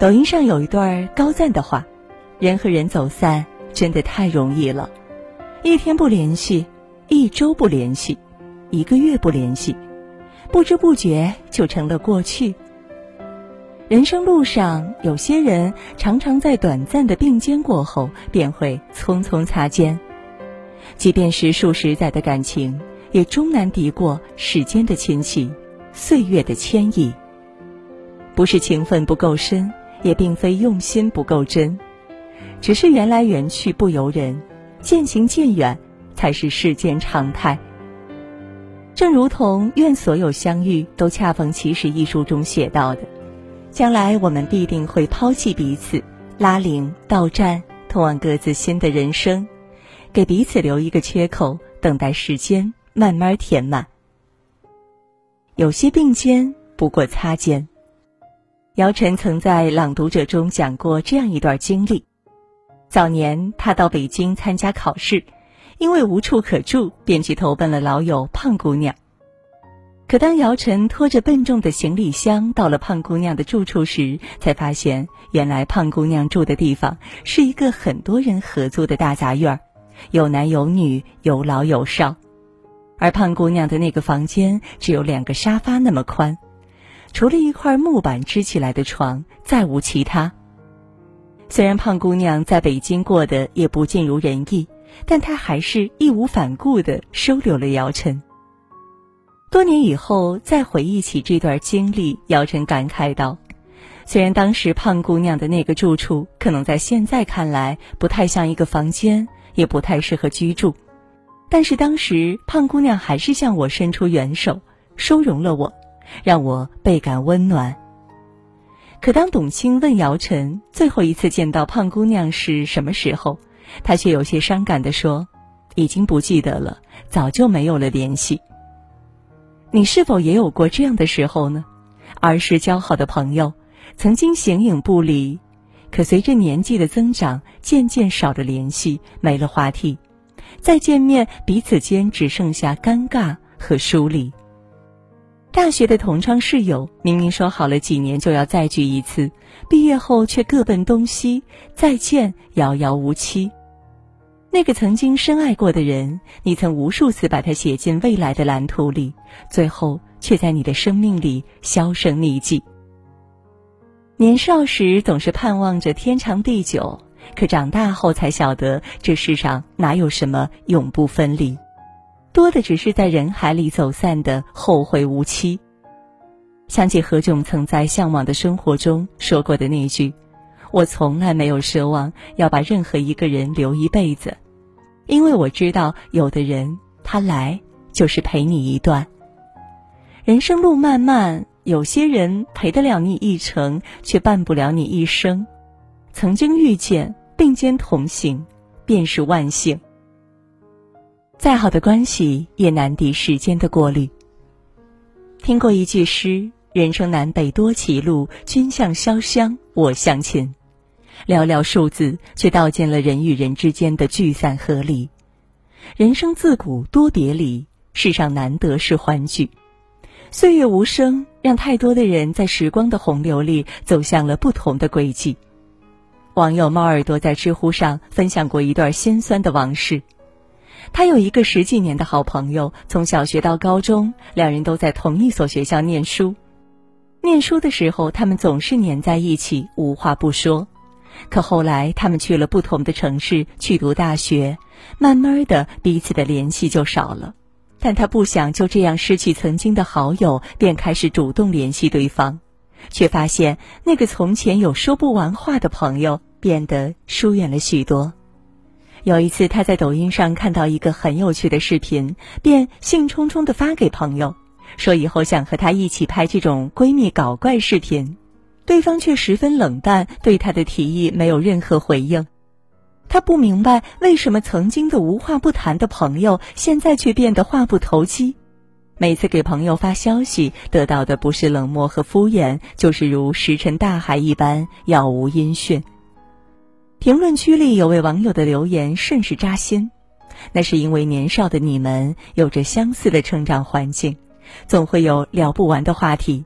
抖音上有一段高赞的话：“人和人走散真的太容易了，一天不联系，一周不联系，一个月不联系，不知不觉就成了过去。人生路上，有些人常常在短暂的并肩过后，便会匆匆擦肩。即便是数十载的感情，也终难敌过时间的侵袭，岁月的牵引。不是情分不够深。”也并非用心不够真，只是缘来缘去不由人，渐行渐远才是世间常态。正如同《愿所有相遇都恰逢其时》一书中写到的，将来我们必定会抛弃彼此，拉铃到站，通往各自新的人生，给彼此留一个缺口，等待时间慢慢填满。有些并肩不过擦肩。姚晨曾在《朗读者》中讲过这样一段经历：早年他到北京参加考试，因为无处可住，便去投奔了老友胖姑娘。可当姚晨拖着笨重的行李箱到了胖姑娘的住处时，才发现原来胖姑娘住的地方是一个很多人合租的大杂院儿，有男有女，有老有少，而胖姑娘的那个房间只有两个沙发那么宽。除了一块木板支起来的床，再无其他。虽然胖姑娘在北京过得也不尽如人意，但她还是义无反顾地收留了姚晨。多年以后再回忆起这段经历，姚晨感慨道：“虽然当时胖姑娘的那个住处可能在现在看来不太像一个房间，也不太适合居住，但是当时胖姑娘还是向我伸出援手，收容了我。”让我倍感温暖。可当董卿问姚晨最后一次见到胖姑娘是什么时候，他却有些伤感地说：“已经不记得了，早就没有了联系。”你是否也有过这样的时候呢？儿时交好的朋友，曾经形影不离，可随着年纪的增长，渐渐少了联系，没了话题，再见面，彼此间只剩下尴尬和疏离。大学的同窗室友，明明说好了几年就要再聚一次，毕业后却各奔东西，再见遥遥无期。那个曾经深爱过的人，你曾无数次把他写进未来的蓝图里，最后却在你的生命里销声匿迹。年少时总是盼望着天长地久，可长大后才晓得，这世上哪有什么永不分离。多的只是在人海里走散的后会无期。想起何炅曾在《向往的生活》中说过的那句：“我从来没有奢望要把任何一个人留一辈子，因为我知道有的人他来就是陪你一段。人生路漫漫，有些人陪得了你一程，却伴不了你一生。曾经遇见，并肩同行，便是万幸。”再好的关系也难敌时间的过滤。听过一句诗：“人生南北多歧路，君向潇湘，我向秦。”寥寥数字，却道尽了人与人之间的聚散和离。人生自古多别离，世上难得是欢聚。岁月无声，让太多的人在时光的洪流里走向了不同的轨迹。网友猫耳朵在知乎上分享过一段心酸的往事。他有一个十几年的好朋友，从小学到高中，两人都在同一所学校念书。念书的时候，他们总是黏在一起，无话不说。可后来，他们去了不同的城市去读大学，慢慢的，彼此的联系就少了。但他不想就这样失去曾经的好友，便开始主动联系对方，却发现那个从前有说不完话的朋友，变得疏远了许多。有一次，他在抖音上看到一个很有趣的视频，便兴冲冲地发给朋友，说以后想和他一起拍这种闺蜜搞怪视频。对方却十分冷淡，对他的提议没有任何回应。他不明白为什么曾经的无话不谈的朋友，现在却变得话不投机。每次给朋友发消息，得到的不是冷漠和敷衍，就是如石沉大海一般，杳无音讯。评论区里有位网友的留言甚是扎心，那是因为年少的你们有着相似的成长环境，总会有聊不完的话题。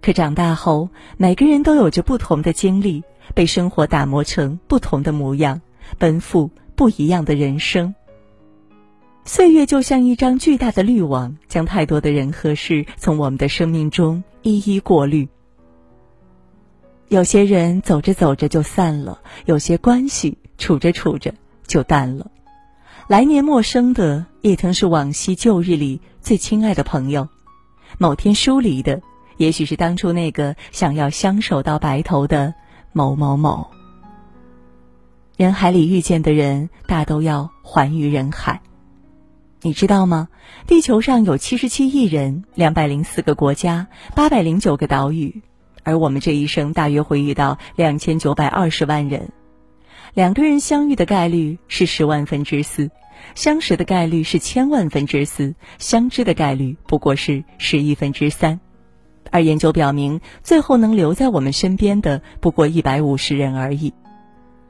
可长大后，每个人都有着不同的经历，被生活打磨成不同的模样，奔赴不一样的人生。岁月就像一张巨大的滤网，将太多的人和事从我们的生命中一一过滤。有些人走着走着就散了，有些关系处着处着就淡了。来年陌生的，也曾是往昔旧日里最亲爱的朋友；某天疏离的，也许是当初那个想要相守到白头的某某某。人海里遇见的人，大都要还于人海。你知道吗？地球上有七十七亿人，两百零四个国家，八百零九个岛屿，而我们这一生大约会遇到两千九百二十万人。两个人相遇的概率是十万分之四，相识的概率是千万分之四，相知的概率不过是十亿分之三。而研究表明，最后能留在我们身边的不过一百五十人而已。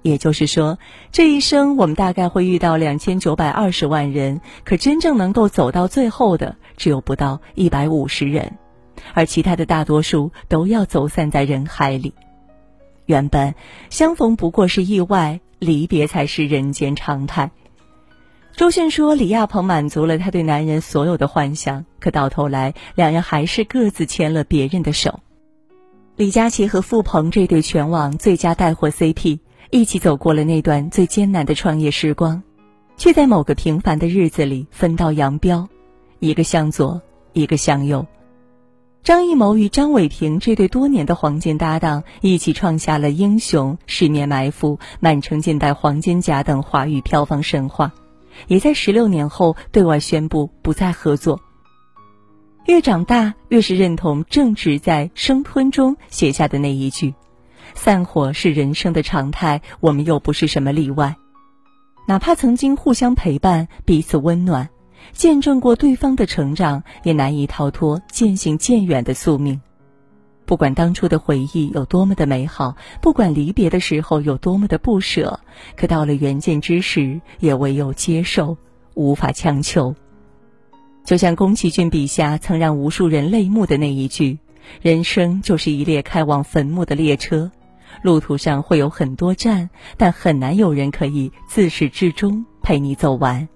也就是说，这一生我们大概会遇到两千九百二十万人，可真正能够走到最后的只有不到一百五十人，而其他的大多数都要走散在人海里。原本相逢不过是意外，离别才是人间常态。周迅说，李亚鹏满足了他对男人所有的幻想，可到头来两人还是各自牵了别人的手。李佳琦和付鹏这对全网最佳带货 CP。一起走过了那段最艰难的创业时光，却在某个平凡的日子里分道扬镳，一个向左，一个向右。张艺谋与张伟平这对多年的黄金搭档，一起创下了《英雄》《十面埋伏》《满城尽带黄金甲》等华语票房神话，也在十六年后对外宣布不再合作。越长大，越是认同郑执在《生吞》中写下的那一句。散伙是人生的常态，我们又不是什么例外。哪怕曾经互相陪伴，彼此温暖，见证过对方的成长，也难以逃脱渐行渐远的宿命。不管当初的回忆有多么的美好，不管离别的时候有多么的不舍，可到了缘尽之时，也唯有接受，无法强求。就像宫崎骏笔下曾让无数人泪目的那一句：“人生就是一列开往坟墓的列车。”路途上会有很多站，但很难有人可以自始至终陪你走完。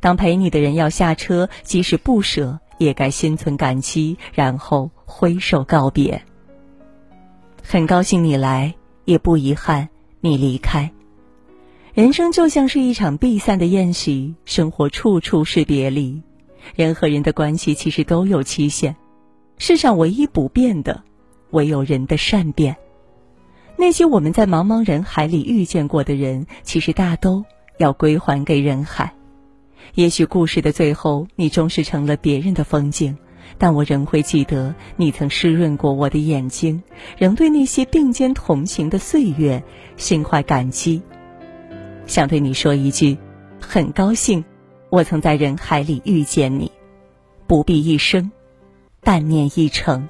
当陪你的人要下车，即使不舍，也该心存感激，然后挥手告别。很高兴你来，也不遗憾你离开。人生就像是一场必散的宴席，生活处处是别离。人和人的关系其实都有期限，世上唯一不变的，唯有人的善变。那些我们在茫茫人海里遇见过的人，其实大都要归还给人海。也许故事的最后，你终是成了别人的风景，但我仍会记得你曾湿润过我的眼睛，仍对那些并肩同行的岁月心怀感激。想对你说一句：很高兴，我曾在人海里遇见你，不必一生，但念一程。